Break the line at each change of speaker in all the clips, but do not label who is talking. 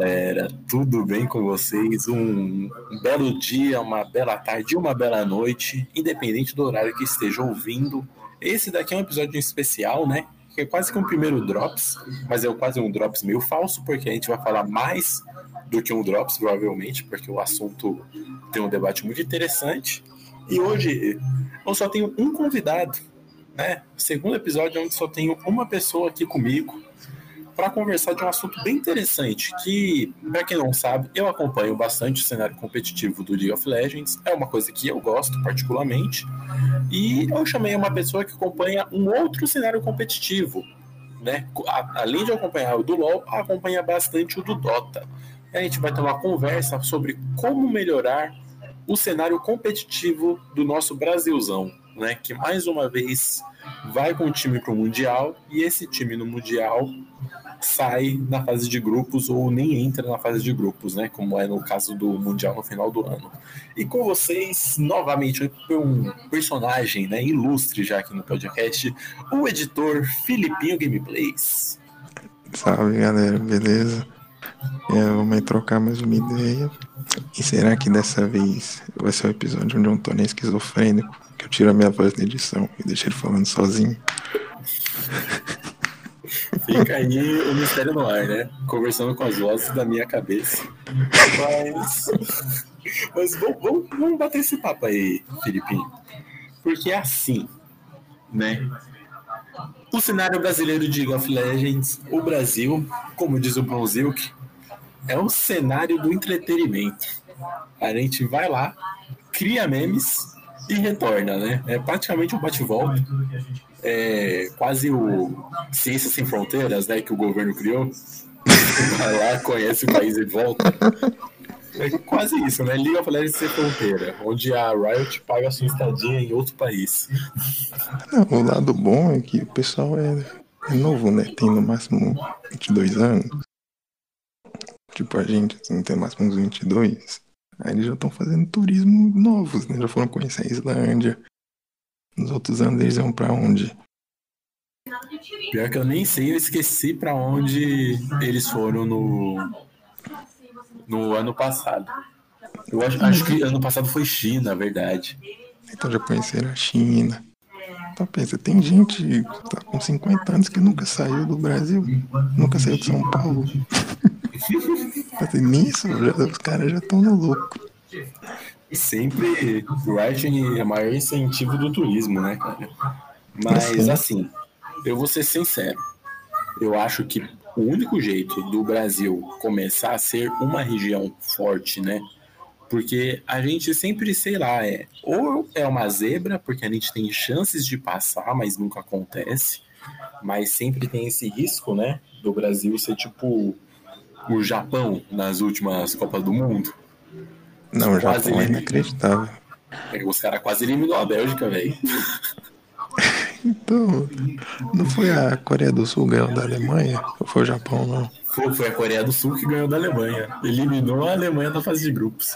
galera, tudo bem com vocês? Um, um, belo dia, uma bela tarde, uma bela noite, independente do horário que esteja ouvindo. Esse daqui é um episódio especial, né? Que é quase que um primeiro Drops, mas é quase um Drops meio falso, porque a gente vai falar mais do que um Drops, provavelmente, porque o assunto tem um debate muito interessante. E hoje eu só tenho um convidado, né? Segundo episódio onde só tenho uma pessoa aqui comigo para conversar de um assunto bem interessante, que, para quem não sabe, eu acompanho bastante o cenário competitivo do League of Legends, é uma coisa que eu gosto particularmente, e eu chamei uma pessoa que acompanha um outro cenário competitivo, né? Além de acompanhar o do LoL, acompanha bastante o do Dota. E a gente vai ter uma conversa sobre como melhorar o cenário competitivo do nosso Brasilzão, né? Que mais uma vez vai com o time para o Mundial e esse time no Mundial sai na fase de grupos ou nem entra na fase de grupos, né? Como é no caso do Mundial no final do ano. E com vocês, novamente, um personagem né, ilustre já aqui no podcast, o editor Filipinho Gameplays.
Salve galera, beleza? É, vamos trocar mais uma ideia. E será que dessa vez vai ser o um episódio onde eu tô nem esquizofrênico? Que eu tiro a minha voz na edição e deixo ele falando sozinho?
Fica aí o mistério no ar, né? Conversando com as vozes da minha cabeça. Mas. Mas vamos, vamos, bater esse papo aí, Filipinho. Porque é assim, né? O cenário brasileiro de League of Legends, o Brasil, como diz o Bronzilk, é um cenário do entretenimento. A gente vai lá, cria memes e retorna, né? É praticamente um bate-volta é, quase o Ciência Sem Fronteiras, né, que o governo criou. Vai lá, conhece o país e volta. É quase isso, né? Liga of Legends Sem Fronteira, onde a Riot paga a sua estadia em outro país.
Não, o lado bom é que o pessoal é, é novo, né? Tem no máximo 22 anos. Tipo, a gente assim, tem no máximo uns 22. Aí eles já estão fazendo turismo novos, né? Já foram conhecer a Islândia, nos outros anos eles iam pra onde?
Pior que eu nem sei, eu esqueci pra onde eles foram no, no ano passado. Eu acho, acho que ano passado foi China, verdade.
Então já conheceram a China. Então pensa, tem gente tá com 50 anos que nunca saiu do Brasil, nunca saiu de São Paulo. Nisso, já, os caras já estão no louco
sempre o writing é o maior incentivo do turismo, né, cara? Mas assim, eu vou ser sincero. Eu acho que o único jeito do Brasil começar a ser uma região forte, né? Porque a gente sempre, sei lá, é ou é uma zebra, porque a gente tem chances de passar, mas nunca acontece. Mas sempre tem esse risco, né? Do Brasil ser tipo o Japão nas últimas Copas do Mundo.
Não, o Japão é inacreditável.
É, os caras quase eliminou a Bélgica, velho.
Então, não foi a Coreia do Sul ganhou da Alemanha? Ou foi o Japão, não?
Foi, foi a Coreia do Sul que ganhou da Alemanha. Eliminou a Alemanha da fase de grupos.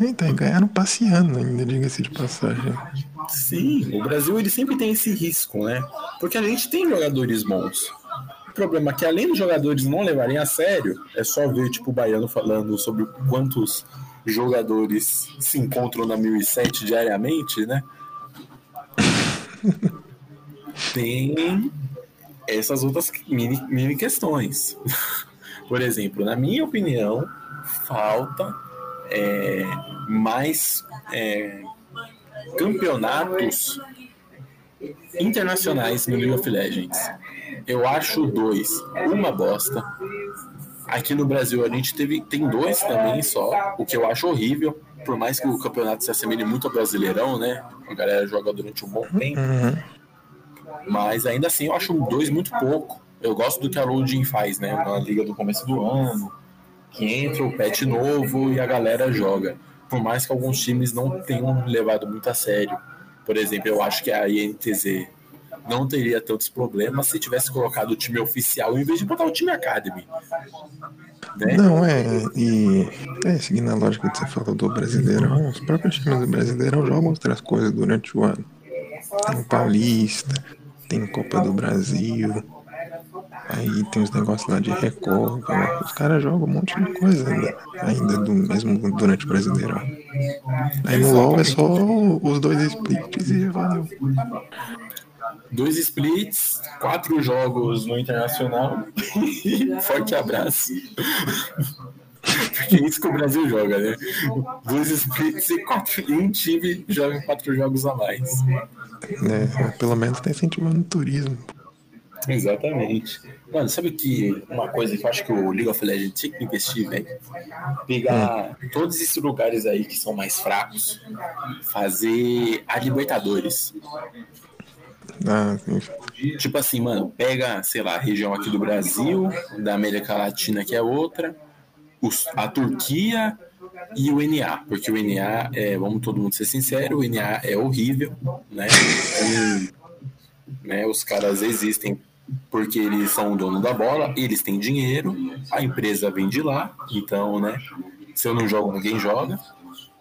Então, ganharam passeando ainda, diga-se de passagem.
Sim, o Brasil ele sempre tem esse risco, né? Porque a gente tem jogadores bons. O problema é que além dos jogadores não levarem a sério, é só ver tipo o Baiano falando sobre quantos jogadores se encontram na 1007 diariamente, né? Tem essas outras mini, mini questões. Por exemplo, na minha opinião, falta é, mais é, campeonatos internacionais no League of Legends. Eu acho dois uma bosta. Aqui no Brasil a gente teve, tem dois também só, o que eu acho horrível, por mais que o campeonato se assemelhe muito ao Brasileirão, né? A galera joga durante um bom tempo. Uhum. Mas ainda assim eu acho dois muito pouco. Eu gosto do que a Loading faz, né? Na liga do começo do ano, que entra o patch novo e a galera joga. Por mais que alguns times não tenham levado muito a sério. Por exemplo, eu acho que a INTZ não teria tantos problemas se tivesse colocado o time oficial em vez de botar o time Academy.
Né? Não, é, e é, seguindo a lógica que você falou do Brasileirão, os próprios times do Brasileirão jogam outras coisas durante o ano. Tem o Paulista, tem Copa do Brasil. Aí tem os negócios lá de Record, né? os caras jogam um monte de coisa ainda, ainda do mesmo durante o Brasileirão. Aí no LoL é só os dois splits e valeu.
Dois splits, quatro jogos no Internacional. Forte abraço. Porque é isso que o Brasil joga, né? Dois splits e, quatro, e um time joga quatro jogos a mais.
É, pelo menos tá incentivando o turismo.
Exatamente. Mano, sabe que uma coisa que eu acho que o League of Legends tinha que investir, velho? Pegar hum. todos esses lugares aí que são mais fracos, fazer a Libertadores.
Ah,
tipo assim, mano, pega, sei lá, a região aqui do Brasil, da América Latina, que é outra, os, a Turquia e o NA, porque o NA, é, vamos todo mundo ser sincero, o NA é horrível, né? E, né os caras existem porque eles são o dono da bola, eles têm dinheiro, a empresa vem de lá, então, né? Se eu não jogo, ninguém joga.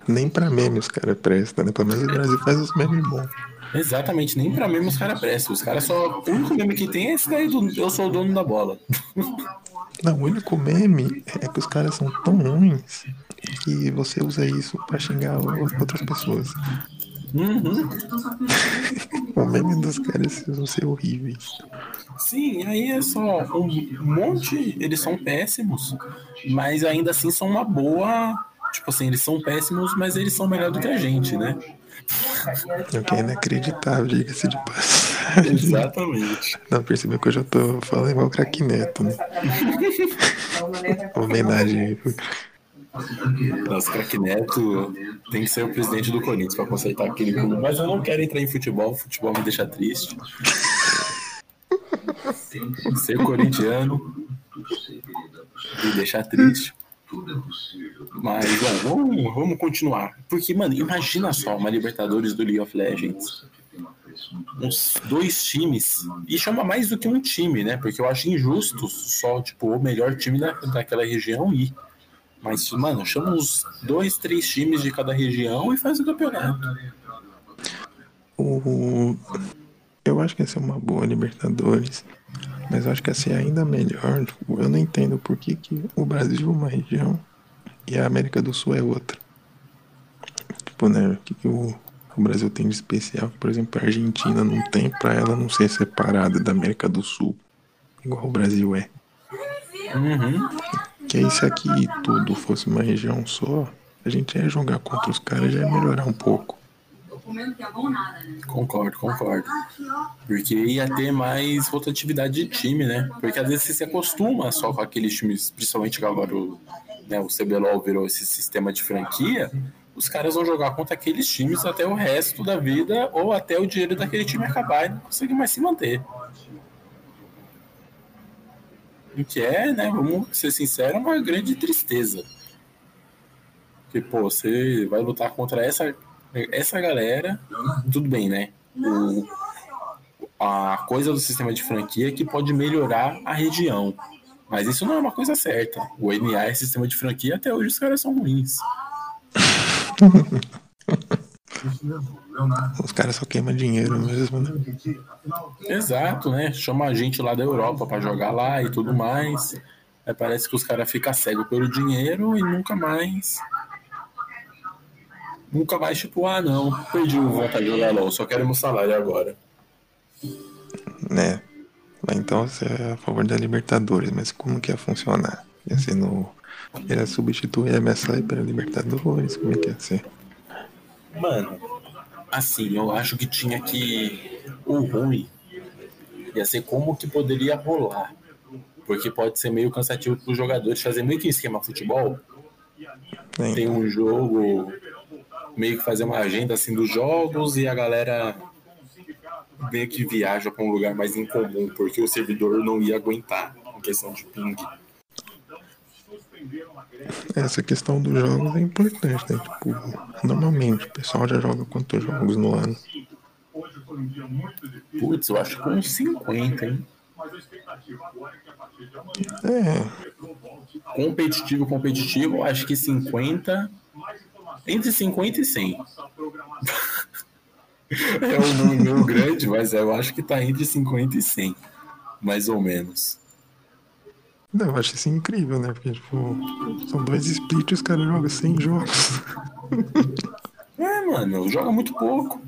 Nem pra meme os caras prestam, né? Pelo menos o Brasil faz os memes bons.
Exatamente, nem pra meme os caras prestam. Os caras só. O único meme que tem é esse daí do Eu sou o dono da bola.
Não, o único meme é que os caras são tão ruins que você usa isso pra xingar outras pessoas.
Uhum.
o meme dos caras vão ser horríveis.
Sim, aí é só um monte, eles são péssimos, mas ainda assim são uma boa. Tipo assim, eles são péssimos, mas eles são melhor do que a gente, né?
O que é inacreditável, diga-se de passagem.
Exatamente.
Não, percebeu que eu já tô falando igual o craque Neto, né? Homenagem.
Nossa, craque Neto tem que ser o presidente do Corinthians para consertar aquele clube. Mas eu não quero entrar em futebol, futebol me deixa triste. Ser corintiano me deixa triste. Mas, bom, vamos, vamos continuar. Porque, mano, imagina só uma Libertadores do League of Legends. Uns dois times. E chama mais do que um time, né? Porque eu acho injusto só, tipo, o melhor time da, daquela região ir. Mas, mano, chama uns dois, três times de cada região e faz o campeonato.
O... Eu acho que ia ser uma boa Libertadores. Mas eu acho que ia ser ainda melhor. Eu não entendo por que, que o Brasil é uma região e a América do Sul é outra. Tipo, né? O que, que o, o Brasil tem de especial? Por exemplo, a Argentina não tem pra ela não ser separada da América do Sul. Igual o Brasil é.
Uhum.
Que aí se aqui tudo fosse uma região só, a gente ia jogar contra os caras já ia melhorar um pouco.
Concordo, concordo. Porque ia ter mais rotatividade de time, né? Porque às vezes você se acostuma só com aqueles times, principalmente agora o, né, o CBLOL virou esse sistema de franquia, os caras vão jogar contra aqueles times até o resto da vida ou até o dinheiro daquele time acabar e não conseguir mais se manter. O que é, né, vamos ser sinceros, uma grande tristeza. Porque, pô, você vai lutar contra essa, essa galera, tudo bem, né? O, a coisa do sistema de franquia é que pode melhorar a região. Mas isso não é uma coisa certa. O NA é sistema de franquia, até hoje os caras são ruins.
Os caras só queimam dinheiro mesmo, né?
Exato, né? Chama a gente lá da Europa para jogar lá e tudo mais. Aí parece que os caras ficam cegos pelo dinheiro e nunca mais. Nunca mais, tipo, ah não, perdi o vontade de jogar LOL, só quero meu salário agora.
Né? Então você é a favor da Libertadores, mas como que ia funcionar? Ia ser no. Ia substituir a MSI para Libertadores? Como é que ia ser?
Mano, assim, eu acho que tinha que. O ruim ia ser como que poderia rolar. Porque pode ser meio cansativo para os jogadores fazer meio que esquema futebol. Sim. Tem um jogo, meio que fazer uma agenda assim dos jogos e a galera meio que viaja para um lugar mais incomum, porque o servidor não ia aguentar em questão de ping.
Essa questão dos jogos é importante, né? Tipo, normalmente o pessoal já joga quantos jogos no ano?
Putz, eu acho que uns 50, hein?
É.
Competitivo, competitivo, acho que 50. Entre 50 e 100. é um número grande, mas eu acho que tá entre 50 e 100. Mais ou menos.
Não, eu acho isso incrível, né? Porque, tipo, são dois splits e os caras jogam 100 jogos.
É, mano, joga muito pouco.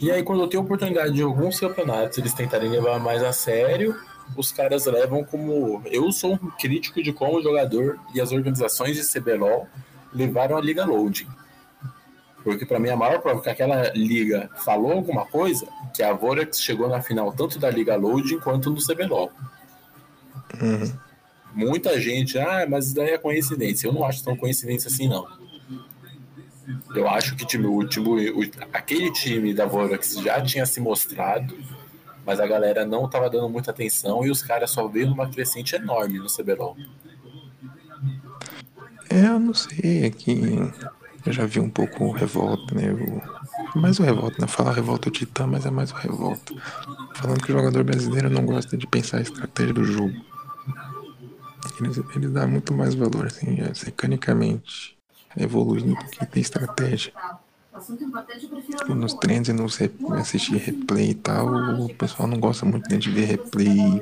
E aí, quando eu tenho oportunidade de alguns campeonatos eles tentarem levar mais a sério, os caras levam como. Eu sou um crítico de como o jogador e as organizações de CBLOL levaram a Liga Loading. Porque para mim a maior prova que aquela liga falou alguma coisa, que a Vorax chegou na final tanto da Liga Loading quanto no CBLOL.
Uhum.
Muita gente, ah, mas isso daí é coincidência. Eu não acho tão coincidência assim, não. Eu acho que time, o time, o, aquele time da Vorax já tinha se mostrado, mas a galera não estava dando muita atenção e os caras só veio numa crescente enorme no CBLOL.
É, eu não sei, é que eu já vi um pouco o Revolta, né? O, mais o Revolta, né? Falar Revolta Titã, mas é mais o Revolta. Falando que o jogador brasileiro não gosta de pensar a estratégia do jogo. Eles, eles dão muito mais valor, assim, é, mecanicamente evoluindo do que ter estratégia. Tipo, nos treinos e nos assistir replay e tal, o pessoal não gosta muito de ver replay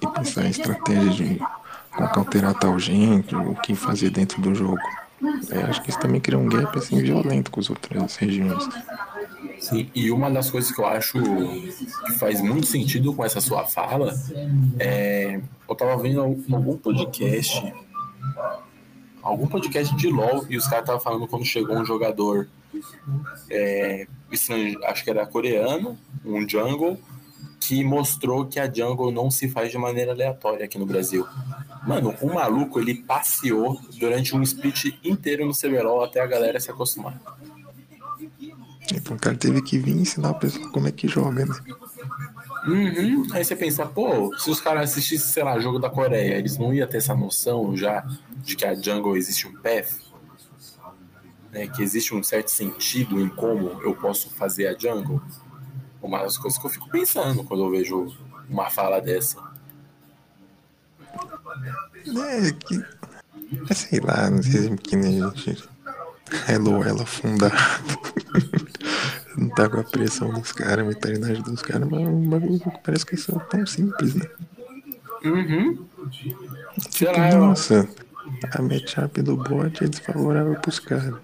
e pensar em estratégia de como alterar tal gente, o que fazer dentro do jogo. É, acho que isso também cria um gap assim violento com as outras regiões.
Sim, e uma das coisas que eu acho que faz muito sentido com essa sua fala é. Eu tava vendo algum podcast, algum podcast de LOL, e os caras estavam falando quando chegou um jogador é, estrangeiro, acho que era coreano, um jungle, que mostrou que a jungle não se faz de maneira aleatória aqui no Brasil. Mano, o maluco ele passeou durante um split inteiro no CBLOL até a galera se acostumar.
Então o cara teve que vir ensinar a pessoa como é que joga, né?
Uhum. Aí você pensa, pô, se os caras assistissem, sei lá, jogo da Coreia, eles não iam ter essa noção já de que a jungle existe um path? Né, que existe um certo sentido em como eu posso fazer a jungle? Uma das coisas que eu fico pensando quando eu vejo uma fala dessa.
É que. É, sei lá, não sei que nem a gente. Hello, ela fundada. não tá com a pressão dos caras, a mentalidade dos caras, mas é um bagulho que parece que é tão simples, né?
Uhum.
Tipo, nossa, a matchup do bot é desfavorável pros caras.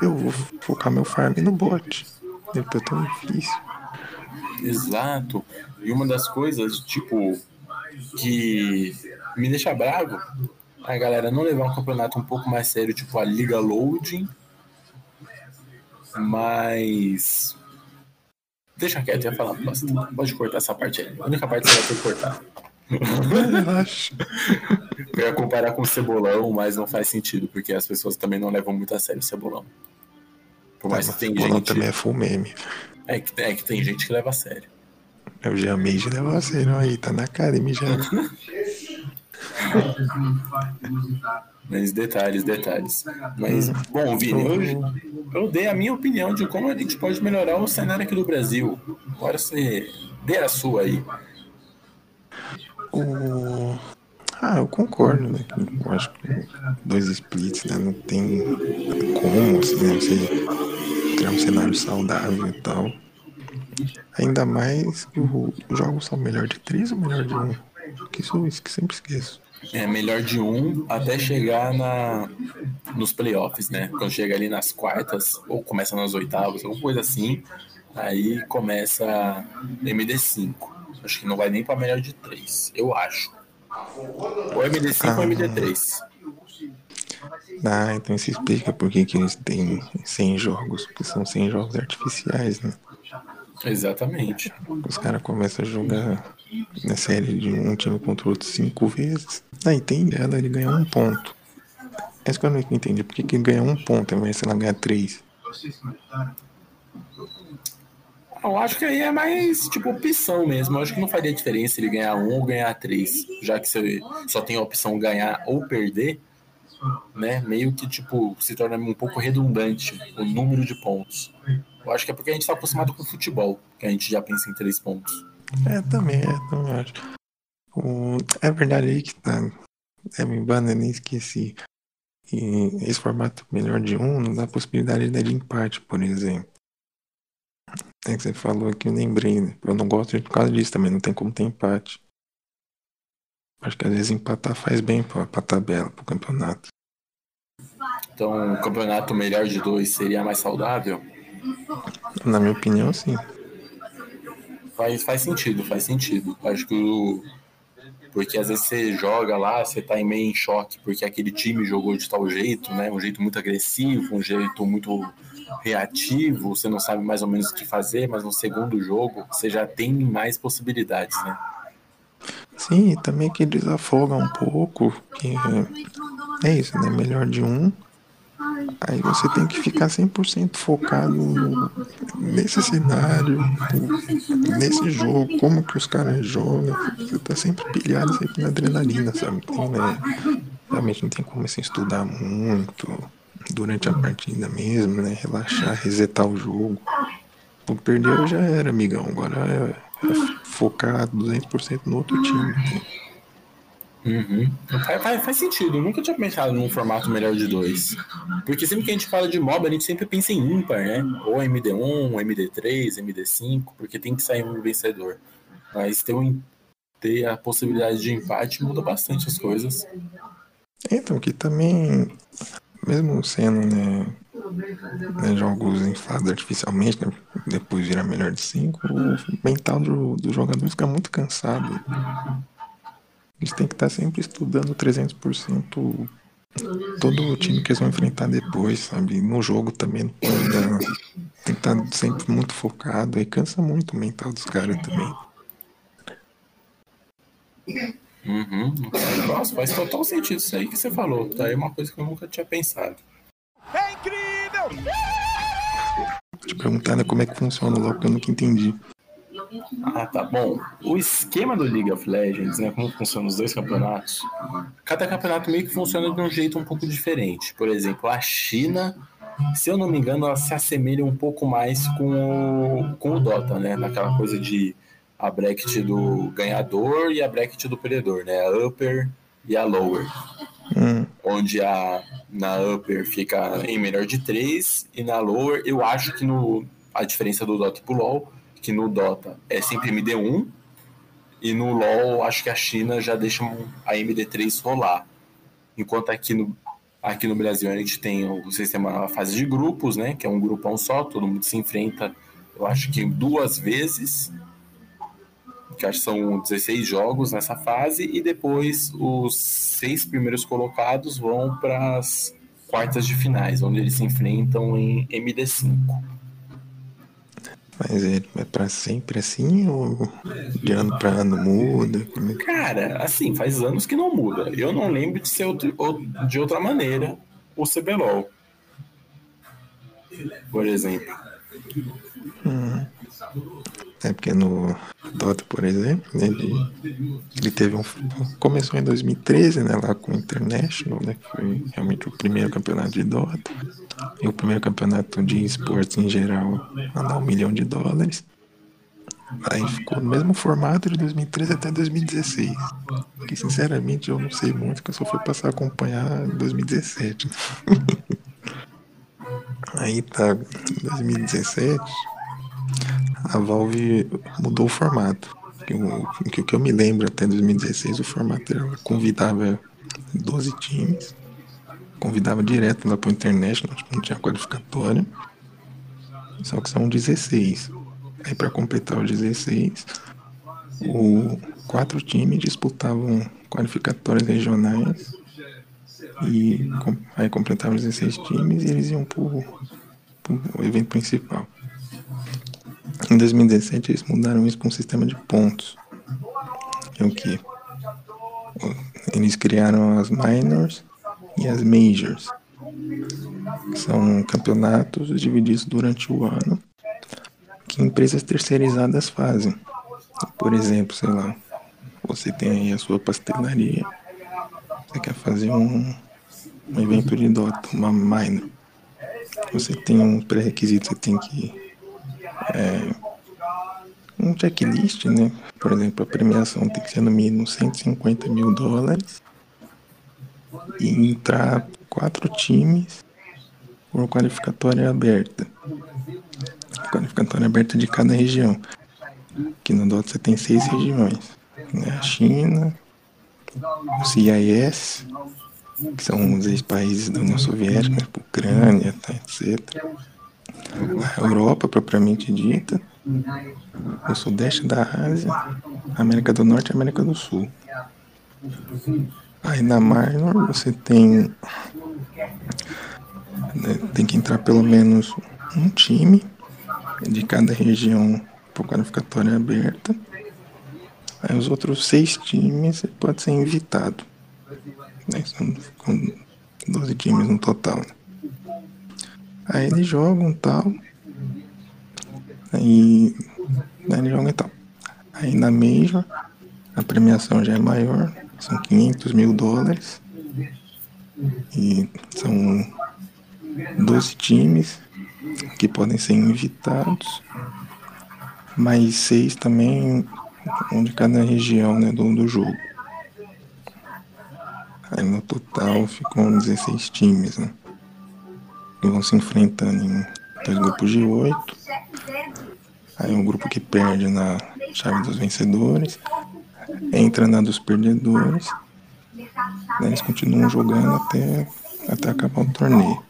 Eu vou focar meu farm no bot. Depois é tão difícil.
Exato. E uma das coisas, tipo, que me deixa bravo a galera não levar um campeonato um pouco mais sério, tipo a Liga Loading. Mas. Deixa quieto, ia falar bosta. Pode cortar essa parte aí. A única parte que você vai ter que cortar. Eu ia comparar com o cebolão, mas não faz sentido, porque as pessoas também não levam muito a sério o cebolão.
Por mais é, que tem gente. também é full meme.
É que, é que tem gente que leva a sério.
Eu já Mage leva a sério aí, tá na cara, já.
Mas detalhes, detalhes. Mas, hum. bom, Vini, hoje eu dei a minha opinião de como a gente pode melhorar o cenário aqui do Brasil. Agora você dê a sua aí.
O... Ah, eu concordo, né? Eu acho que dois splits, né? Não tem como, assim, né? Você criar um cenário saudável e tal. Ainda mais que os jogos são melhor de três ou melhor de um? Que isso, isso que sempre esqueço.
É melhor de um até chegar na, nos playoffs, né? Quando chega ali nas quartas, ou começa nas oitavas, alguma coisa assim, aí começa MD5. Acho que não vai nem para melhor de três, eu acho. Ou MD5 ah, ou MD3.
Ah, então isso explica por que, que eles têm 100 jogos, porque são 100 jogos artificiais, né?
Exatamente.
Os caras começam a jogar na série de um time contra o outro cinco vezes. Aí tem dela, ele ganha um ponto. Essa que eu não entendi. Por que, que ganha um ponto ao invés de ela ganhar três?
Eu acho que aí é mais tipo opção mesmo. Eu acho que não faria diferença ele ganhar um ou ganhar três. Já que você só tem a opção ganhar ou perder, né? Meio que tipo se torna um pouco redundante o número de pontos. Eu acho que é porque a gente está acostumado com o futebol, que a gente já pensa em três pontos.
É, também, é, também acho. O, é verdade aí que tá. É, me banda, nem esqueci. E esse formato melhor de um não dá possibilidade de empate, por exemplo. É que você falou aqui, eu lembrei, né? Eu não gosto de por causa disso também, não tem como ter empate. Acho que às vezes empatar faz bem pra, pra tabela, pro campeonato.
Então, o campeonato melhor de dois seria mais saudável?
Na minha opinião, sim.
Faz, faz sentido, faz sentido. Acho que o. Porque às vezes você joga lá, você tá meio em choque, porque aquele time jogou de tal jeito, né? Um jeito muito agressivo, um jeito muito reativo, você não sabe mais ou menos o que fazer, mas no segundo jogo você já tem mais possibilidades, né?
Sim, também que desafoga um pouco. Que é isso, né? Melhor de um. Aí você tem que ficar 100% focado nesse cenário, nesse jogo, como que os caras jogam. Você tá sempre pilhado, sempre na adrenalina, sabe? Tem, né? Realmente não tem como assim, estudar muito durante a partida mesmo, né? Relaxar, resetar o jogo. O perdeu já era, amigão. Agora é, é focar 200% no outro time. Né?
Uhum. Faz, faz, sentido, eu nunca tinha pensado num formato melhor de dois. Porque sempre que a gente fala de MOBA, a gente sempre pensa em ímpar, né? Ou MD1, MD3, MD5, porque tem que sair um vencedor. Mas ter, um, ter a possibilidade de empate muda bastante as coisas.
Então, que também, mesmo sendo né, né, jogos inflados artificialmente, né, depois virar melhor de 5, o mental do, do jogador fica muito cansado. Eles têm que estar sempre estudando 300% todo o time que eles vão enfrentar depois, sabe? No jogo também não pode dar. Tem que estar sempre muito focado e cansa muito o mental dos caras também.
Uhum. Nossa, faz total sentido isso aí que você falou. Tá aí uma coisa que eu nunca tinha pensado. É incrível!
Te perguntar né, como é que funciona o LoL, que eu nunca entendi.
Ah, tá bom. O esquema do League of Legends, né, como funcionam os dois campeonatos, cada campeonato meio que funciona de um jeito um pouco diferente. Por exemplo, a China, se eu não me engano, ela se assemelha um pouco mais com o, com o Dota, né? Naquela coisa de a bracket do ganhador e a bracket do perdedor, né? A upper e a lower. Hum. Onde a na upper fica em melhor de três e na lower eu acho que no a diferença do Dota pro LoL que no Dota é sempre MD1, e no LoL acho que a China já deixa a MD3 rolar. Enquanto aqui no, aqui no Brasil a gente tem o sistema a fase de grupos, né? Que é um grupão só, todo mundo se enfrenta, eu acho que duas vezes, que acho que são 16 jogos nessa fase, e depois os seis primeiros colocados vão para as quartas de finais, onde eles se enfrentam em MD5.
Mas é, é pra sempre assim ou de ano pra ano muda?
É Cara, assim, faz anos que não muda. Eu não lembro de ser outro, de outra maneira o CBLOL. Por exemplo.
Hum. É porque no Dota, por exemplo, né, ele, ele teve um. Começou em 2013, né? Lá com o International, né? Que foi realmente o primeiro campeonato de Dota. E o primeiro campeonato de esportes em geral a dar um milhão de dólares. Aí ficou no mesmo formato de 2013 até 2016. Que sinceramente eu não sei muito, que eu só fui passar a acompanhar em 2017. Aí tá, em 2017 a Valve mudou o formato. O que, que eu me lembro até 2016, o formato era convidava 12 times, convidava direto lá pro International, tipo, não tinha qualificatória. Só que são 16. Aí para completar os 16, o quatro times disputavam qualificatórias regionais e aí completavam 16 times e eles iam pro, pro evento principal. Em 2017 eles mudaram isso para um sistema de pontos. É o que? Eles criaram as minors e as majors. São campeonatos divididos durante o ano que empresas terceirizadas fazem. Por exemplo, sei lá, você tem aí a sua pastelaria, você quer fazer um, um evento de Dota, uma minor. Você tem um pré-requisito, você tem que é, um checklist, né? Por exemplo, a premiação tem que ser no mínimo 150 mil dólares e entrar quatro times por qualificatória aberta. Qualificatória aberta de cada região. Aqui no Dota você tem seis regiões. Né? A China, o CIS, que são os ex-países da União Soviética, né, Ucrânia, tá, etc. Europa, propriamente dita, o Sudeste da Ásia, América do Norte e América do Sul. Aí na Minor você tem. Né, tem que entrar pelo menos um time de cada região por qualificatória aberta. Aí os outros seis times pode ser invitado. Né? São com 12 times no total. Né? Aí eles jogam tal. Aí, aí eles jogam e tal. Aí na Major a premiação já é maior, são 500 mil dólares. E são 12 times que podem ser invitados, mais seis também, um de cada região né, do, do jogo. Aí no total ficam 16 times, né? Que vão se enfrentando em dois grupos de oito. Aí um grupo que perde na chave dos vencedores entra na dos perdedores. Né, eles continuam jogando até, até acabar o torneio.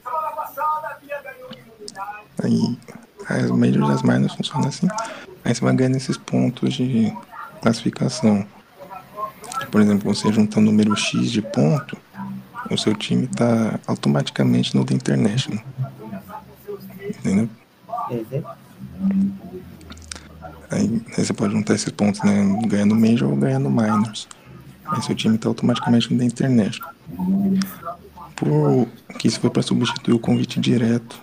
Aí as majors e as funcionam assim. Aí você vai ganhando esses pontos de classificação. Por exemplo, você juntar um número X de ponto, o seu time está automaticamente no The International. Entendeu? Uhum. Aí, aí, você pode juntar esses pontos, né? Ganhando Major ou ganhando Minors. Aí seu time está automaticamente no The International. Por que isso foi para substituir o convite direto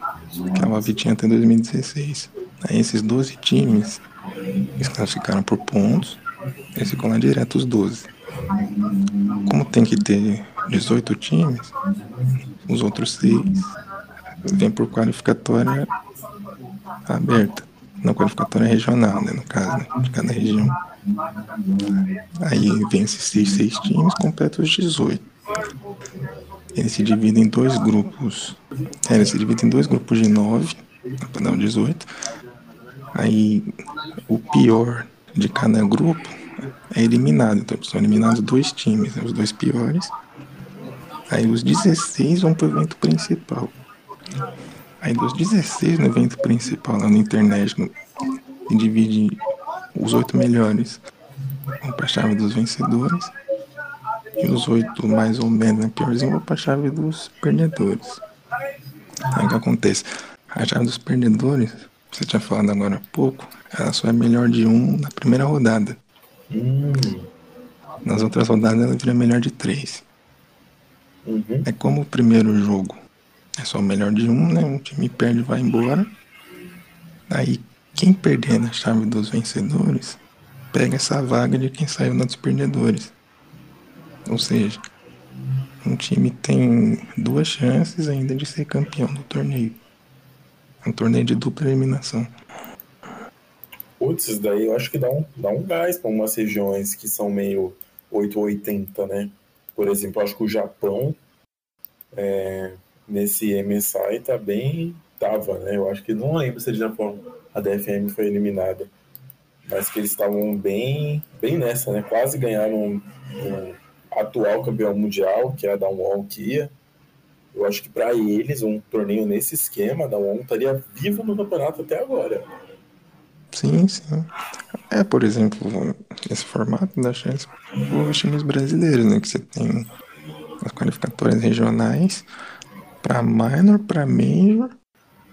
que a UAV tinha até 2016. Aí esses 12 times, eles classificaram por pontos, eles ficam lá direto os 12. Como tem que ter 18 times, os outros 6 vêm por qualificatória aberta, não qualificatória regional, né, no caso, né, de cada região. Aí vem esses 6, 6 times, completa os 18. Ele se divide em dois grupos. É, ele se divide em dois grupos de nove, para dar 18. Aí o pior de cada grupo é eliminado. Então são eliminados dois times, né, os dois piores. Aí os 16 vão para o evento principal. Aí dos 16 no evento principal, lá na internet, no, divide os oito melhores vão para a chave dos vencedores. E os oito mais ou menos né, piorzinho vão para a chave dos perdedores. Aí o que acontece? A chave dos perdedores, você tinha falado agora há pouco, ela só é melhor de um na primeira rodada. Hum. Nas outras rodadas ela vira melhor de três. Uhum. É como o primeiro jogo é só melhor de um, né? Um time perde e vai embora. Aí quem perder na chave dos vencedores pega essa vaga de quem saiu na dos perdedores. Ou seja, um time tem duas chances ainda de ser campeão do torneio. É um torneio de dupla eliminação.
Putz, isso daí eu acho que dá um, dá um gás para umas regiões que são meio 880, né? Por exemplo, acho que o Japão é, nesse MSI tá bem. Tava, né? Eu acho que não lembro se o Japão a DFM foi eliminada. Mas que eles estavam bem, bem nessa, né? Quase ganharam um, um atual campeão mundial, que é a Downwall Kia. Eu acho que para eles, um torneio nesse esquema, a Downwall estaria vivo no campeonato até agora.
Sim, sim. É, por exemplo, esse formato dá chance para os times brasileiros, né? Que você tem as qualificatórias regionais para minor, para major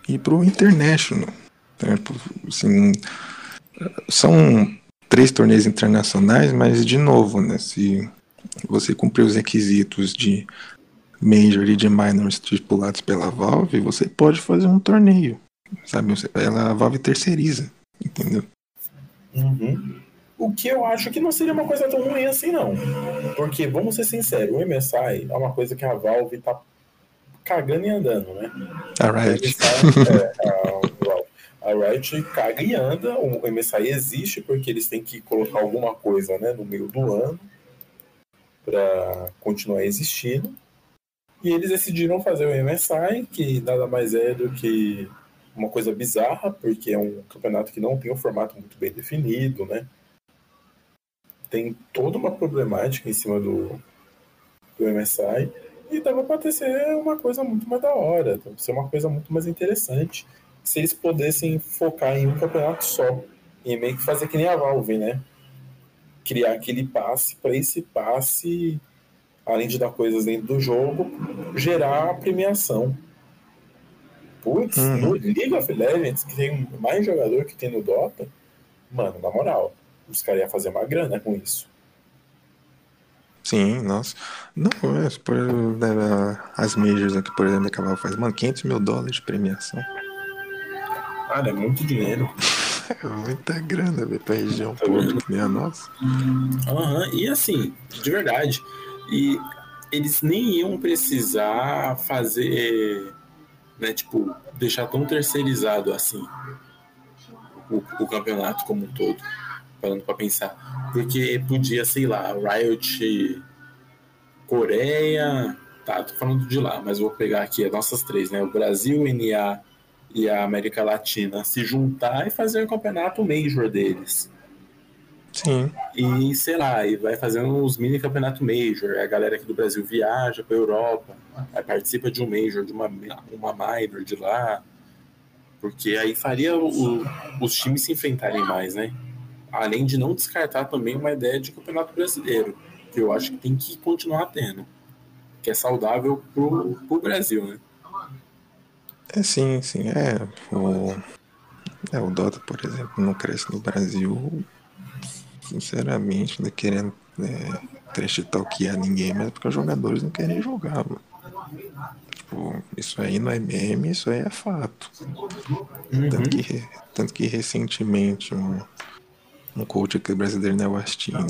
e para o international. Então, assim, são três torneios internacionais, mas de novo, né? Se você cumprir os requisitos de Major e de Minor estipulados pela Valve, você pode fazer um torneio. Sabe? Ela, a Valve terceiriza, entendeu?
Uhum. O que eu acho que não seria uma coisa tão ruim assim, não. Porque, vamos ser sinceros, o MSI é uma coisa que a Valve tá cagando e andando, né?
A Riot.
É, a, a Riot caga e anda, o MSI existe porque eles têm que colocar alguma coisa né, no meio do ano para continuar existindo. E eles decidiram fazer o MSI, que nada mais é do que uma coisa bizarra, porque é um campeonato que não tem um formato muito bem definido, né? tem toda uma problemática em cima do, do MSI e dava para ser uma coisa muito mais da hora, ser uma coisa muito mais interessante se eles pudessem focar em um campeonato só e meio que fazer que nem a Valve, né? Criar aquele passe para esse passe, além de dar coisas dentro do jogo, gerar a premiação. Putz, uhum. no League of Legends, que tem mais jogador que tem no Dota, mano, na moral, os caras iam fazer uma grana com isso.
Sim, nossa. Não, é, por, né, as majors aqui, por exemplo, a faz, mano, 500 mil dólares de premiação.
Cara, é muito dinheiro.
É muita grana, velho, pra região é pobre que nem a nossa.
Aham, uhum. e assim, de verdade. E eles nem iam precisar fazer, né, tipo, deixar tão terceirizado assim o, o campeonato como um todo, falando para pensar. Porque podia, sei lá, Riot Coreia, tá, tô falando de lá, mas vou pegar aqui as nossas três, né? O Brasil, NA e a América Latina se juntar e fazer um campeonato major deles.
Sim.
E sei lá, e vai fazendo uns mini campeonato major. A galera aqui do Brasil viaja para Europa, participa de um major, de uma, uma minor de lá. Porque aí faria o, os times se enfrentarem mais, né? Além de não descartar também uma ideia de campeonato brasileiro, que eu acho que tem que continuar tendo. Que é saudável pro, pro Brasil, né?
É sim, sim. É o, é, o Dota, por exemplo, não cresce no Brasil, sinceramente, não querendo é, trash talkear ninguém, mas porque os jogadores não querem jogar, mano. Tipo, isso aí não é meme, isso aí é fato. Uhum. Tanto, que, tanto que recentemente um, um coach aqui brasileiro, né, o Astini,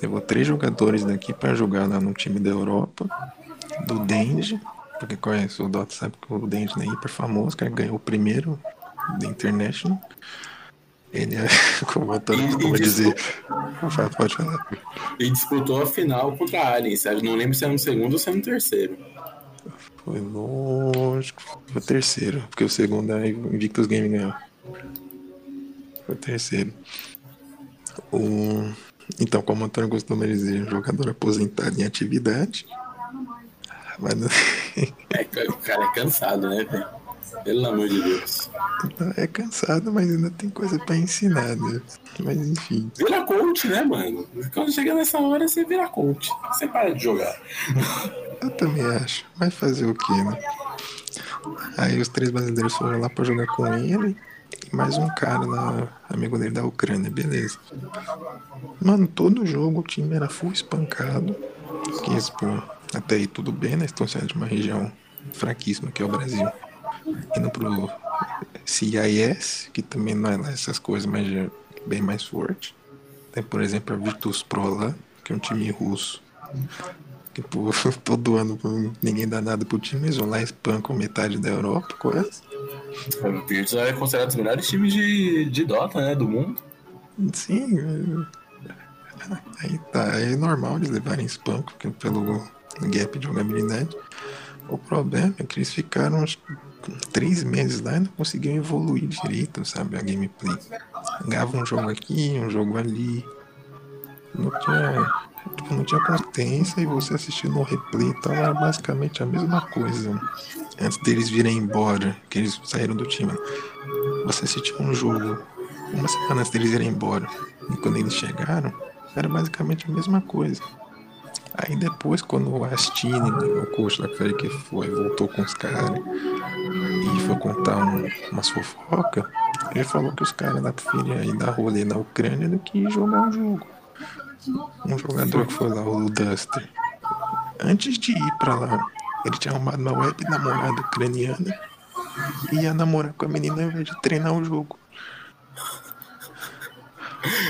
levou três jogadores daqui para jogar lá no time da Europa, do Denge, porque conhece o Dota sabe que o Dente é hiper famoso, que ganhou o primeiro da International. Ele é, como eu tô, como dizer, pode falar.
E disputou a final contra a Alien, sabe? Não lembro se era no segundo ou se era no terceiro.
Foi lógico, foi o terceiro, porque o segundo é Invictus Game ganhou. Foi o terceiro. O... Então, como o Antônio costuma dizer, jogador aposentado em atividade,
mas é, o cara é cansado, né, velho? Pelo amor de Deus.
É cansado, mas ainda tem coisa pra ensinar, né? Mas enfim.
Vira coach, né, mano? Quando chega nessa hora, você vira coach. Você para de jogar.
Eu também acho. Vai fazer o quê, né? Aí os três brasileiros foram lá pra jogar com ele. E mais um cara lá, amigo dele da Ucrânia, beleza. Mano, todo jogo o time era full espancado. Que isso, pô até aí tudo bem, né? Estão saindo de uma região fraquíssima que é o Brasil. Indo pro CIS, que também não é lá essas coisas, mas é bem mais forte. Tem, por exemplo, a Virtus Pro lá, que é um time russo. Que pô, todo ano ninguém dá nada pro time, eles vão lá e espancam metade da Europa, coisa.
O Virtus é considerado um dos melhores times de, de Dota, né? Do mundo.
Sim. É, aí tá, é normal eles levarem espanco, pelo gap de jogabilidade. O problema é que eles ficaram uns três meses lá e não conseguiam evoluir direito, sabe? A gameplay. Ganhava um jogo aqui, um jogo ali. Não tinha, tipo, não tinha consistência e você assistindo o replay então era basicamente a mesma coisa. Antes deles virem embora, que eles saíram do time. Você assistiu um jogo uma semana antes deles irem embora. E quando eles chegaram, era basicamente a mesma coisa. Aí depois, quando o Astine, o coach da série que foi, voltou com os caras e foi contar um, umas fofocas, ele falou que os caras lá preferiam ir dar rolê na Ucrânia do que jogar um jogo. Um jogador que foi lá, o Duster, antes de ir pra lá, ele tinha arrumado uma web namorada ucraniana e ia namorar com a menina ao invés de treinar o jogo.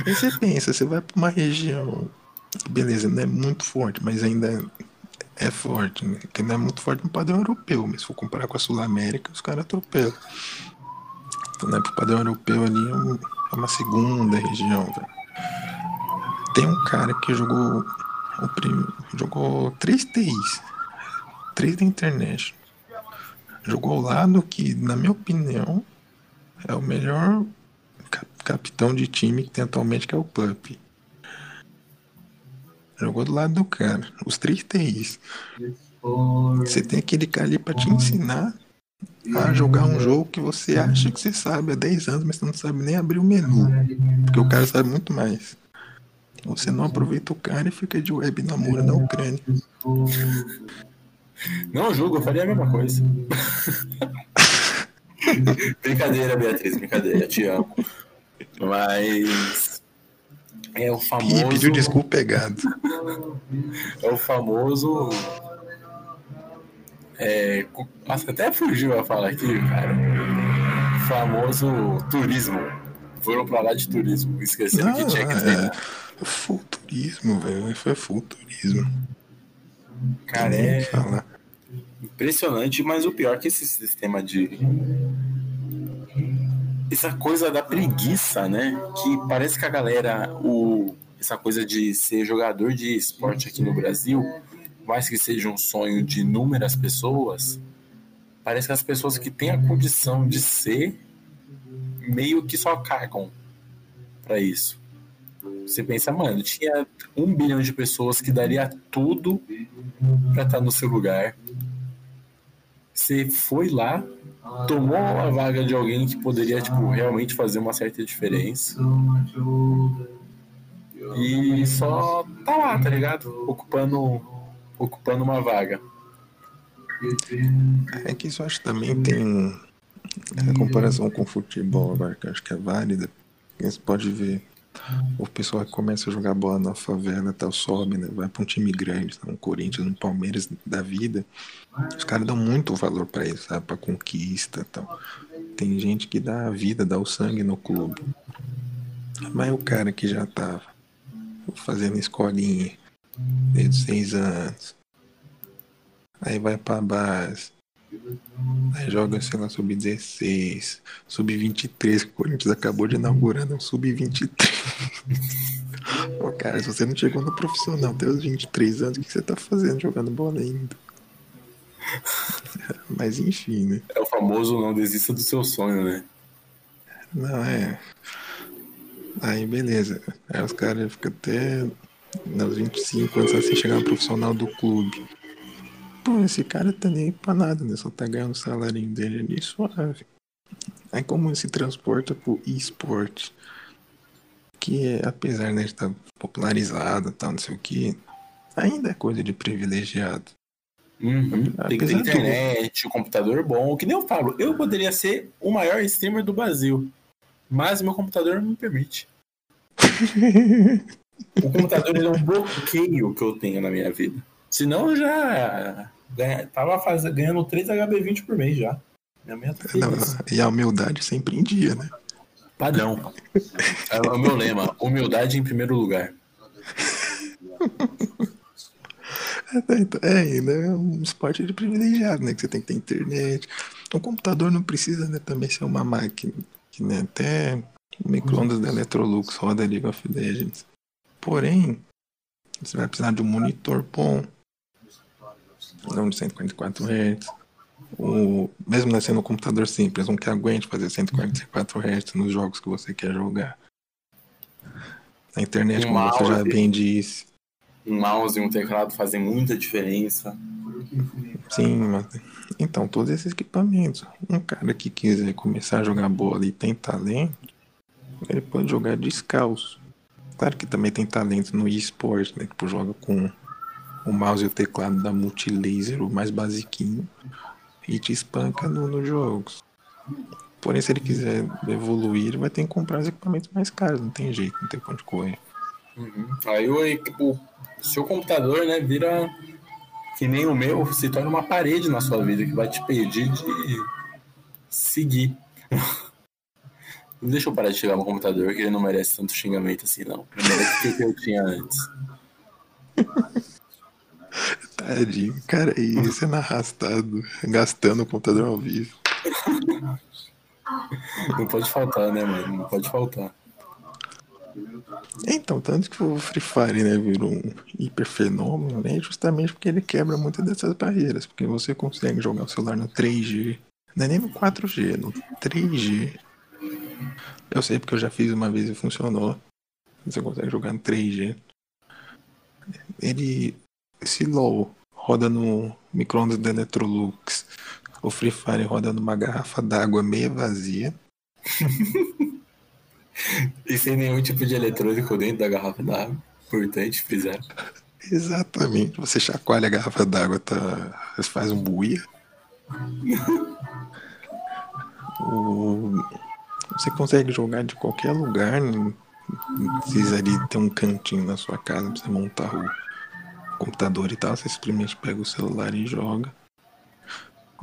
Aí você pensa, você vai pra uma região beleza, não é muito forte, mas ainda é forte, né? Que não é muito forte no padrão europeu, mas se for comparar com a Sul América, os caras atropelam. Então, né, pro padrão europeu ali é, um, é uma segunda região. Véio. Tem um cara que jogou o prim, jogou três TIs, três da internet. Jogou ao lado que, na minha opinião, é o melhor cap capitão de time que tem atualmente, que é o Pup. Jogou do lado do cara. Os três TIs. Você tem aquele cara ali pra te ensinar a jogar um jogo que você acha que você sabe há 10 anos, mas você não sabe nem abrir o menu. Porque o cara sabe muito mais. Você não aproveita o cara e fica de web namoro na Ucrânia.
Não julgo, eu faria a mesma coisa. brincadeira, Beatriz, brincadeira, te amo. Mas é o famoso. E
pediu desculpa pegado.
É o famoso. É... Nossa, até fugiu a falar aqui, cara. O famoso turismo. Foram pra lá de turismo. Esqueceram Não, que tinha que ter. É...
Futurismo, velho. Foi futurismo.
Cara, é. Impressionante, mas o pior é que esse sistema de. Essa coisa da preguiça, né? Que parece que a galera. O... Essa coisa de ser jogador de esporte aqui no Brasil, mais que seja um sonho de inúmeras pessoas, parece que as pessoas que têm a condição de ser meio que só cagam para isso. Você pensa, mano, tinha um bilhão de pessoas que daria tudo para estar tá no seu lugar. Você foi lá, tomou a vaga de alguém que poderia, tipo, realmente fazer uma certa diferença. E só tá lá, tá ligado? Ocupando, ocupando uma vaga.
É que isso acho que também tem a comparação com o futebol acho que é válida. Você pode ver o pessoal começa a jogar bola na favela, tal, sobe, né? Vai para um time grande, um Corinthians, um Palmeiras da vida. Os caras dão muito valor para isso, sabe? Pra conquista tal. Tem gente que dá a vida, dá o sangue no clube. Mas o cara que já tá fazendo escolinha desde seis anos, aí vai pra base, Aí joga, sei lá, sub-16, sub-23, que o Corinthians acabou de inaugurar, um sub-23. Pô, cara, se você não chegou no profissional até os 23 anos, o que você tá fazendo jogando bola ainda? Mas enfim, né?
É o famoso não desista do seu sonho, né?
Não, é. Aí beleza. Aí os caras ficam até nos 25 anos assim chegar no profissional do clube. Pô, esse cara tá nem pra nada, né? Só tá ganhando o salário dele ali suave. Aí como ele se transporta pro esporte, que é, apesar né, de estar tá popularizado e tal, não sei o que, ainda é coisa de privilegiado.
Uhum. Tem que ter internet, o computador bom. Que nem eu falo, eu poderia ser o maior streamer do Brasil, mas meu computador não me permite. o computador é um bloqueio que eu tenho na minha vida. Senão eu já ganha, tava faz, ganhando 3 HB20 por mês já. Minha meta
Não, E a humildade sempre em dia, né?
Padrão. é o meu lema. Humildade em primeiro lugar.
É, então, é, ainda é um esporte de privilegiado, né? Que você tem que ter internet. O computador não precisa né, também ser uma máquina. Que, né, até o micro-ondas da Electrolux roda League of Legends. Porém, você vai precisar de um monitor bom, não de 144 Hz. O, mesmo sendo um computador simples, um que aguente fazer 144 Hz nos jogos que você quer jogar. A internet, um como mouse, você já bem disse.
Um mouse e um teclado fazem muita diferença.
Sim, mas. Então, todos esses equipamentos. Um cara que quiser começar a jogar bola e tem talento, ele pode jogar descalço. Claro que também tem talento no eSports, né? Tipo, joga com o mouse e o teclado da Multilaser, o mais basiquinho, e te espanca nos no jogos. Porém, se ele quiser evoluir, ele vai ter que comprar os equipamentos mais caros, não tem jeito, não tem pra onde correr.
Uhum. Aí o tipo, seu computador, né, vira que nem o meu, se torna uma parede na sua vida que vai te pedir de seguir. Deixa eu parar de xingar meu computador, que ele não merece tanto xingamento assim, não. Ele merece o que eu tinha antes.
Tadinho, cara, e sendo arrastado, gastando o computador ao vivo.
Não pode faltar, né, mano? Não pode faltar.
Então, tanto que o Free Fire né, virou um hiperfenômeno, né? Justamente porque ele quebra muitas dessas barreiras. Porque você consegue jogar o celular no 3G. Não é nem no 4G, no 3G. Eu sei porque eu já fiz uma vez e funcionou. Você consegue jogar no 3G. Ele. Esse LOL roda no micro-ondas da Electrolux. O Free Fire roda numa garrafa d'água meia vazia.
e sem nenhum tipo de eletrônico dentro da garrafa d'água. Importante frisar.
Exatamente. Você chacoalha a garrafa d'água, tá... você faz um buia. o... Você consegue jogar de qualquer lugar. Não precisa ali ter um cantinho na sua casa, não precisa montar o computador e tal. Você simplesmente pega o celular e joga.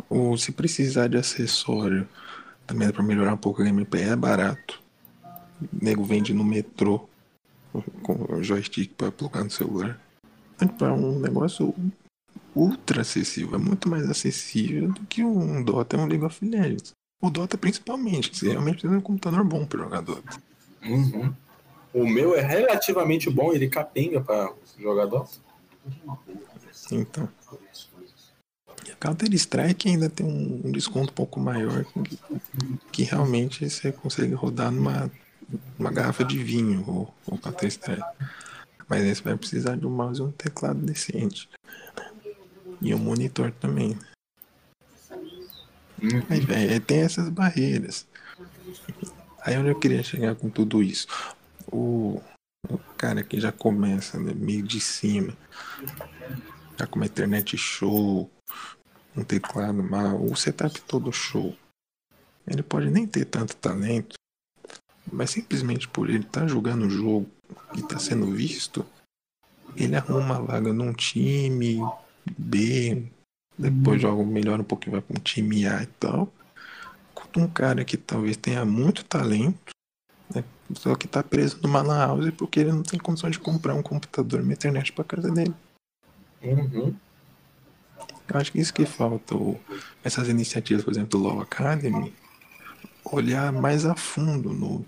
Ou se precisar de acessório, também é para melhorar um pouco a gameplay, é barato. O nego vende no metrô com joystick para plugar no celular. É um negócio ultra acessível, é muito mais acessível do que um Dota e um League of Legends. O Dota principalmente, você realmente precisa de um computador bom para jogar Dota.
Uhum. O meu é relativamente bom, ele capenga para jogar Dota.
Então. Counter Strike ainda tem um desconto um pouco maior que, que realmente você consegue rodar numa, garrafa de vinho o, o Counter Strike. Mas aí você vai precisar de um mouse e um teclado decente. E um monitor também. Mas, tem essas barreiras. Aí onde eu queria chegar com tudo isso? O, o cara que já começa né, meio de cima, já com uma internet show, um teclado mal, o setup todo show. Ele pode nem ter tanto talento, mas simplesmente por ele estar tá jogando o jogo e estar tá sendo visto, ele arruma a vaga num time B, depois joga melhor um pouquinho, vai para um time A e tal. Um cara que talvez tenha muito talento, né, só que está preso numa lan house porque ele não tem condição de comprar um computador e uma internet para casa dele.
Uhum.
Eu acho que isso que falta, essas iniciativas, por exemplo, do Law Academy, olhar mais a fundo no,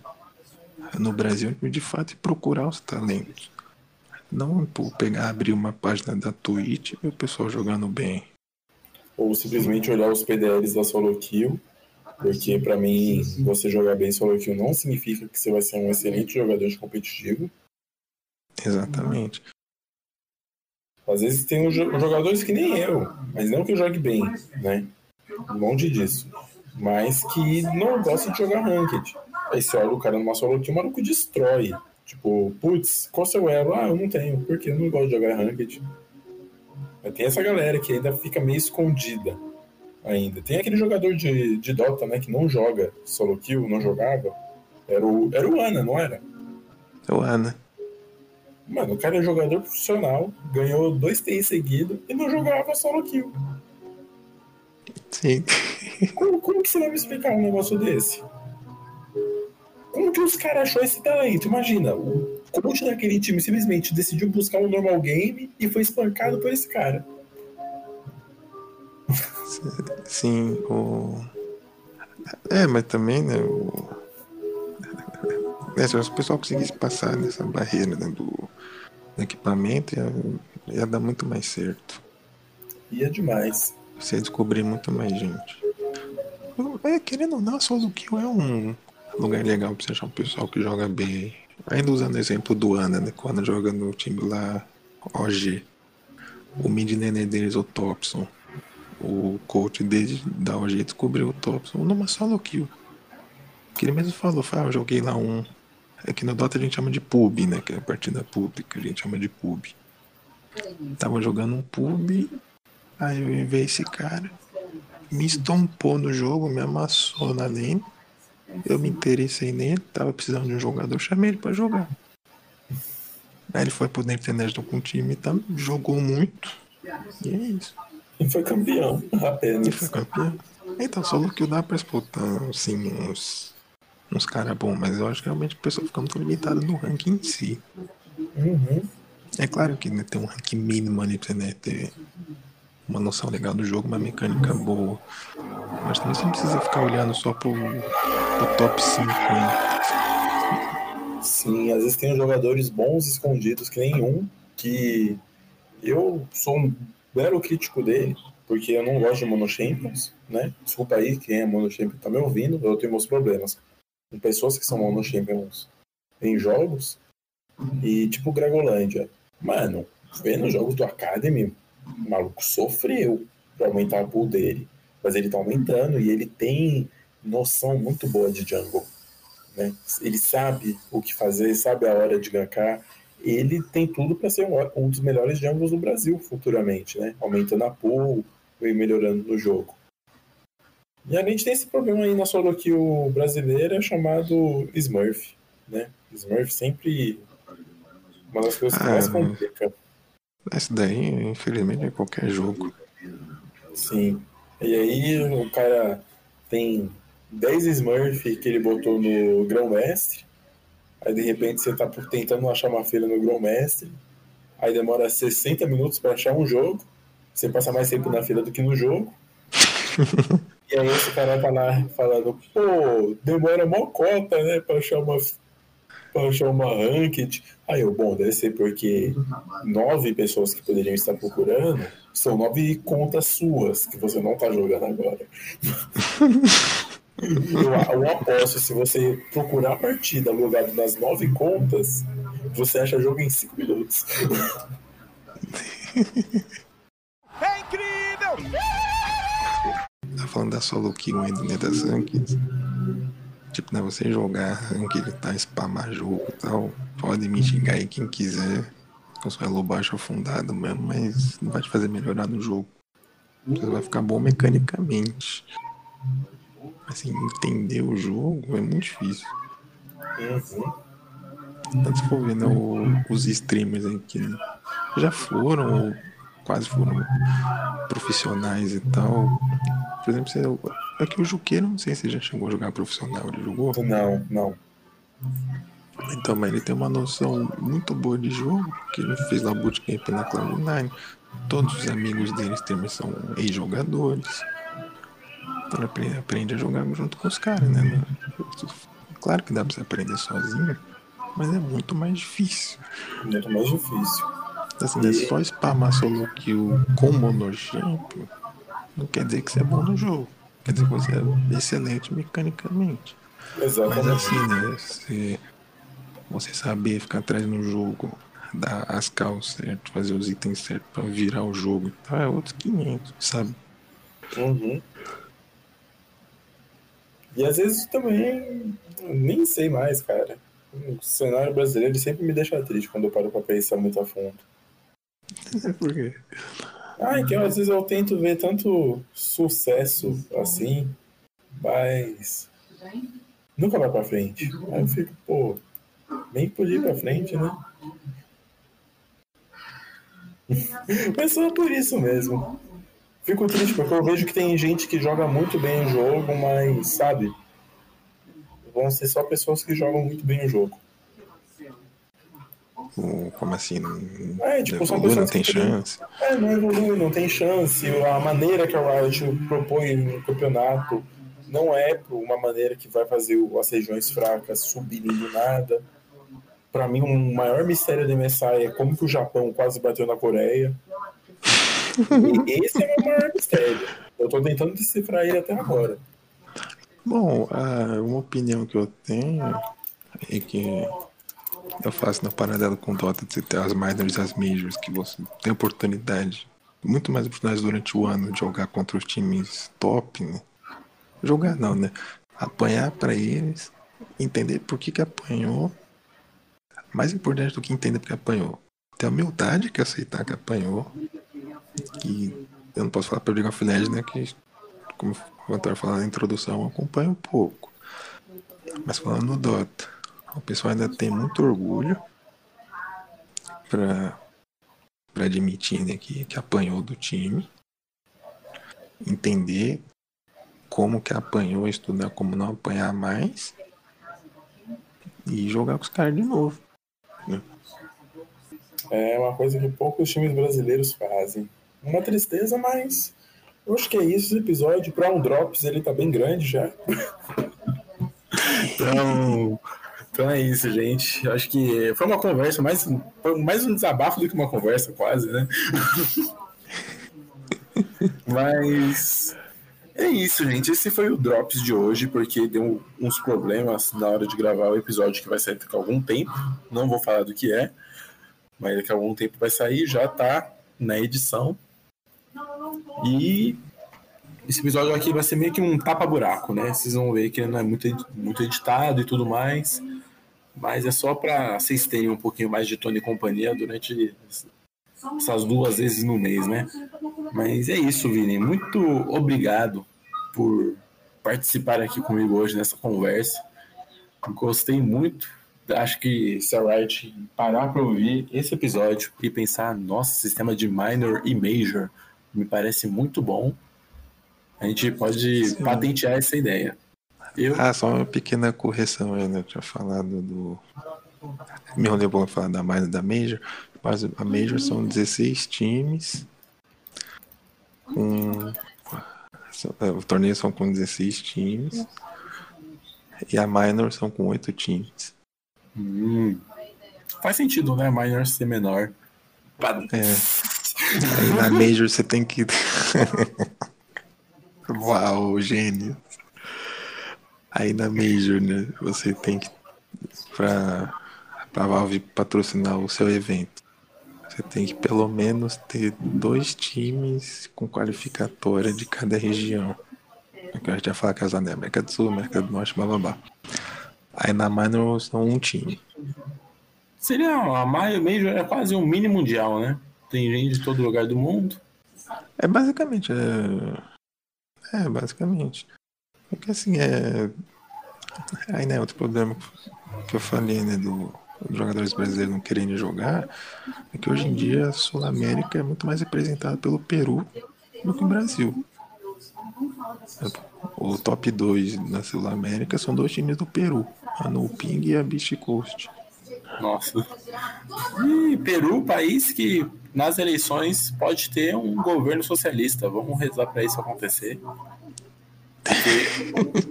no Brasil de fato e procurar os talentos. Não por pegar, abrir uma página da Twitch e o pessoal jogando bem.
Ou simplesmente olhar os PDLs da solo kill, porque para mim você jogar bem solo kill não significa que você vai ser um excelente jogador de competitivo.
Exatamente.
Às vezes tem jogadores que nem eu, mas não que eu jogue bem, né? Longe disso. Mas que não gosta de jogar ranked. Aí você olha o cara numa solo que o maluco destrói. Tipo, putz, qual seu elo? Ah, eu não tenho, porque eu não gosto de jogar ranked. Mas tem essa galera que ainda fica meio escondida ainda. Tem aquele jogador de, de Dota, né, que não joga solo kill, não jogava. Era o, era o Ana, não era?
É o Ana.
Mano, o cara é jogador profissional, ganhou dois TI seguidos e não jogava solo kill.
Sim.
Como, como que você vai me explicar um negócio desse? Como que os caras achou esse talento? Imagina, o coach daquele time simplesmente decidiu buscar um normal game e foi espancado por esse cara.
Sim, o. É, mas também, né? O... É, se o pessoal conseguisse passar nessa barreira né, do, equipamento ia, ia dar muito mais certo.
Ia demais.
Você ia descobrir muito mais gente. É, querendo ou não, Kill é um lugar legal pra você achar um pessoal que joga bem. Ainda usando o exemplo do Ana, né? Quando joga no time lá, OG. O mid nenê deles, o Topson. O coach desde da OG descobriu o Topson numa solo kill. Que ele mesmo falou, falou, ah, eu joguei lá um é que no Dota a gente chama de pub, né? Que é a partida pública, a gente chama de pub. Tava jogando um pub, aí eu vi esse cara, me estompou no jogo, me amassou na lane. Eu me interessei nele, tava precisando de um jogador, chamei ele pra jogar. Aí ele foi pro internet com o time, tá, jogou muito. E é isso.
E foi campeão, apenas.
E foi campeão. Então, só que dá pra disputar, assim, uns uns caras bons, mas eu acho que realmente a pessoa fica muito limitada no ranking em si.
Uhum.
É claro que né, tem um ranking mínimo ali pra você né, ter uma noção legal do jogo, uma mecânica boa. Mas também você não precisa ficar olhando só pro, pro top 5 né?
Sim, às vezes tem jogadores bons escondidos que nenhum, que eu sou um belo crítico dele, porque eu não gosto de Mono Champions, né? Desculpa aí quem é Mono Champions tá me ouvindo, eu tenho meus problemas com pessoas que são mono champions em jogos. E tipo Gregolândia. Mano, vendo os jogos do Academy, o maluco sofreu para aumentar a pool dele. Mas ele tá aumentando e ele tem noção muito boa de jungle. Né? Ele sabe o que fazer, sabe a hora de gankar. Ele tem tudo para ser um dos melhores jungles do Brasil futuramente, né? Aumentando a pool e melhorando no jogo. E a gente tem esse problema aí na solo kill brasileira chamado Smurf, né? Smurf sempre uma das coisas que ah, mais complica.
Essa daí, infelizmente, é qualquer jogo.
Sim. E aí o cara tem 10 Smurf que ele botou no grão-mestre. Aí de repente você tá tentando achar uma feira no grão-mestre. Aí demora 60 minutos para achar um jogo. Você passa mais tempo na fila do que no jogo. e aí esse cara tá lá falando, pô, demora mó cota, né, pra achar uma, pra achar uma ranked. Aí eu, bom, deve ser porque nove pessoas que poderiam estar procurando são nove contas suas que você não tá jogando agora. eu, eu aposto, se você procurar a partida logado nas nove contas, você acha jogo em cinco minutos.
É incrível! Tá falando da solo kill ainda, né, das rankings. Tipo, né, você jogar ranked, tá, spamar jogo e tal, pode me xingar aí quem quiser. Com sua elo baixo afundado mesmo, mas não vai te fazer melhorar no jogo. Você vai ficar bom mecanicamente. Assim, entender o jogo é muito difícil. Uhum. Tanto se for ver né, os streamers aqui, né, já foram, ou quase foram profissionais e tal. Por exemplo, você, aqui o Juqueiro, não sei se já chegou a jogar profissional, ele jogou?
Não, não.
Então, mas ele tem uma noção muito boa de jogo, porque ele fez lá bootcamp na Cloud9. Todos os amigos dele também são ex-jogadores. Então ele aprende a jogar junto com os caras, né? Claro que dá pra você aprender sozinho, mas é muito mais difícil.
Muito mais difícil.
Assim, é só spamar solo kill com monogênico não quer dizer que você é bom no jogo. Quer dizer que você é excelente mecanicamente.
Exatamente.
Mas assim, né? Você você saber ficar atrás no jogo, dar as calças certo, fazer os itens certos pra virar o jogo e tal, é outros 500, sabe?
Uhum. E às vezes também nem sei mais, cara. O cenário brasileiro sempre me deixa triste quando eu paro pra pensar muito a fundo.
Por quê?
Ah, que às vezes eu tento ver tanto sucesso assim, mas nunca vai pra frente. Aí eu fico, pô, nem podia ir pra frente, né? Mas só por isso mesmo. Fico triste porque eu vejo que tem gente que joga muito bem o jogo, mas, sabe? Vão ser só pessoas que jogam muito bem o jogo.
Como assim? Não,
é, tipo, pessoas
não tem chance?
É, não evolui, não tem chance. A maneira que a Riot propõe no campeonato não é uma maneira que vai fazer as regiões fracas subirem do nada para mim, o um maior mistério do MSI é como que o Japão quase bateu na Coreia. Esse é o maior mistério. Eu tô tentando decifrar ele até agora.
Bom, uma opinião que eu tenho é que eu faço na paralela com o Dota de você ter as minors e as majors, que você tem oportunidade, muito mais oportunidades durante o ano de jogar contra os times top, né? Jogar não, né? Apanhar para eles, entender por que que apanhou mais importante do que entender porque apanhou. Ter a humildade que aceitar que apanhou. Que eu não posso falar League of Legends, né? Que, como o Antônio falou na introdução, acompanha um pouco. Mas falando no Dota, o pessoal ainda tem muito orgulho para para admitir né, que, que apanhou do time, entender como que apanhou, estudar como não apanhar mais e jogar com os caras de novo.
É uma coisa que poucos times brasileiros fazem. Uma tristeza, mas eu acho que é isso. Esse episódio, para um Drops, ele tá bem grande já. então, então é isso, gente. Eu acho que foi uma conversa, mais, mais um desabafo do que uma conversa, quase, né? mas é isso, gente. Esse foi o Drops de hoje, porque deu uns problemas na hora de gravar o episódio que vai sair daqui a algum tempo. Não vou falar do que é. Mas daqui a algum tempo vai sair, já tá na edição. E esse episódio aqui vai ser meio que um tapa-buraco, né? Vocês vão ver que não é muito, muito editado e tudo mais. Mas é só para vocês terem um pouquinho mais de Tony e companhia durante essas duas vezes no mês, né? Mas é isso, Vini. Muito obrigado por participar aqui comigo hoje nessa conversa. Gostei muito. Acho que se a Riot parar para ouvir esse episódio e pensar, nossa, sistema de minor e major me parece muito bom. A gente pode Sim. patentear essa ideia.
Eu... Ah, só uma pequena correção aí, né? Eu tinha falado do. Me rolei para falar da minor da major, mas a major são 16 times com é, o torneio são com 16 times. E a Minor são com 8 times.
Hum. Faz sentido, né? Minor ser menor.
É. Aí na Major você tem que. Uau, gênio. Aí na Major, né? Você tem que. Pra, pra Valve patrocinar o seu evento. Você tem que pelo menos ter dois times com qualificatória de cada região. É gente ia falar que as da América do Sul, América do Norte, blá Aí na Minor são um time.
Seria a Major é quase um mini mundial, né? Tem gente de todo lugar do mundo.
É basicamente, é. É, basicamente. Porque assim, é. Aí né, outro problema que eu falei, né, do os jogadores brasileiros não querendo jogar, é que hoje em dia a Sul América é muito mais representada pelo Peru do que o Brasil. O top 2 na Sul América são dois times do Peru, a Nuping e a Beach Coast.
Nossa. E Peru, país que nas eleições pode ter um governo socialista. Vamos rezar para isso acontecer. Porque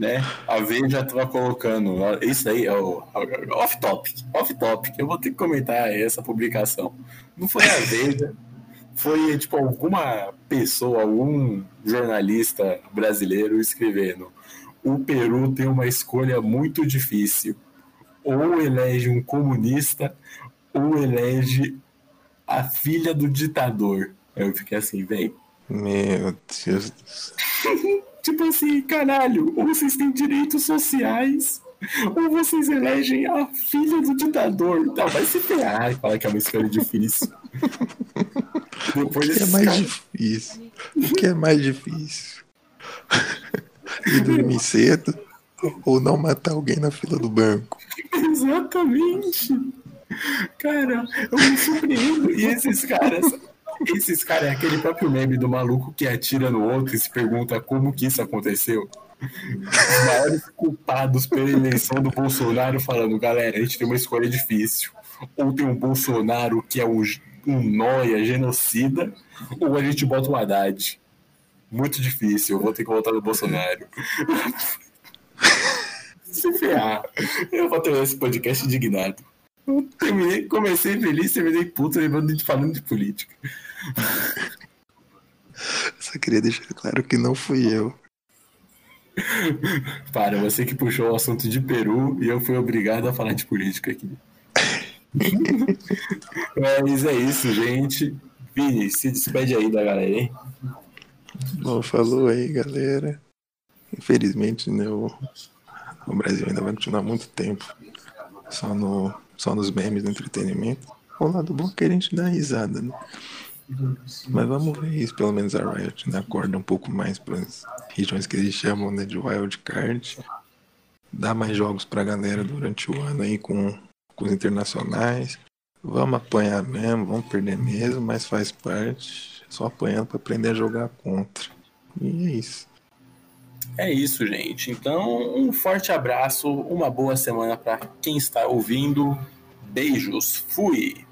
né? A Veja estava colocando. Isso aí é o off-topic. Off-topic. Eu vou ter que comentar essa publicação. Não foi a Veja, foi tipo alguma pessoa, algum jornalista brasileiro escrevendo. O Peru tem uma escolha muito difícil. Ou elege um comunista, ou elege a filha do ditador. Eu fiquei assim, velho.
Meu Deus.
Tipo assim, caralho, ou vocês têm direitos sociais, ou vocês elegem a filha do ditador. Então, vai se ferrar e falar que é uma escolha difícil.
Depois o que é mais cara... difícil? O que é mais difícil? Ir dormir cedo ou não matar alguém na fila do banco?
Exatamente. Cara, eu me surpreendo. E esses caras esses caras é aquele próprio meme do maluco que atira no outro e se pergunta como que isso aconteceu. Os maiores culpados pela eleição do Bolsonaro falando, galera, a gente tem uma escolha difícil. Ou tem um Bolsonaro que é um, um noia, genocida, ou a gente bota o Haddad. Muito difícil, eu vou ter que voltar no Bolsonaro. se ferrar. Eu vou ter esse podcast indignado. terminei, comecei feliz, terminei puto, lembrando de falando de política.
Só queria deixar claro que não fui eu.
Para, você que puxou o assunto de Peru e eu fui obrigado a falar de política aqui. Mas é isso, gente. Vini, se despede aí da galera, hein?
Bom, falou aí, galera. Infelizmente, né, o, o Brasil ainda vai continuar muito tempo só, no, só nos memes do entretenimento. O lado bom é que a gente dá risada, né? Mas vamos ver isso, pelo menos a Riot né, acorda um pouco mais para as regiões que eles chamam né, de wild card. Dá mais jogos para a galera durante o ano aí com, com os internacionais. Vamos apanhar mesmo, vamos perder mesmo, mas faz parte. Só apanhando para aprender a jogar contra. E é isso.
É isso, gente. Então, um forte abraço, uma boa semana para quem está ouvindo. Beijos, fui!